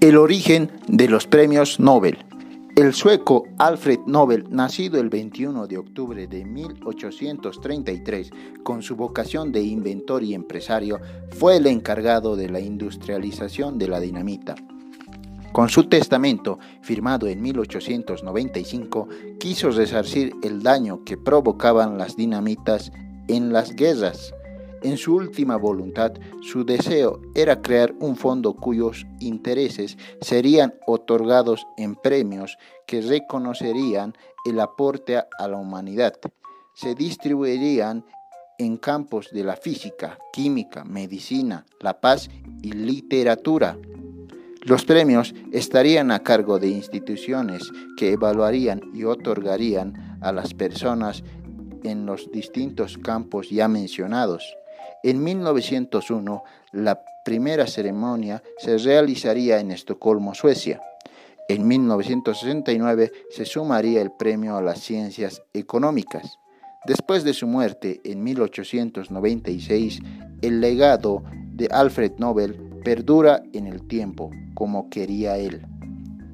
El origen de los premios Nobel. El sueco Alfred Nobel, nacido el 21 de octubre de 1833, con su vocación de inventor y empresario, fue el encargado de la industrialización de la dinamita. Con su testamento, firmado en 1895, quiso resarcir el daño que provocaban las dinamitas en las guerras. En su última voluntad, su deseo era crear un fondo cuyos intereses serían otorgados en premios que reconocerían el aporte a la humanidad. Se distribuirían en campos de la física, química, medicina, la paz y literatura. Los premios estarían a cargo de instituciones que evaluarían y otorgarían a las personas en los distintos campos ya mencionados. En 1901, la primera ceremonia se realizaría en Estocolmo, Suecia. En 1969 se sumaría el premio a las ciencias económicas. Después de su muerte en 1896, el legado de Alfred Nobel perdura en el tiempo, como quería él.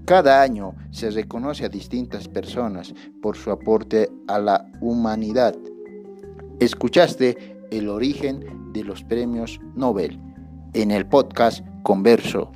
Cada año se reconoce a distintas personas por su aporte a la humanidad. Escuchaste el origen de los premios Nobel en el podcast Converso.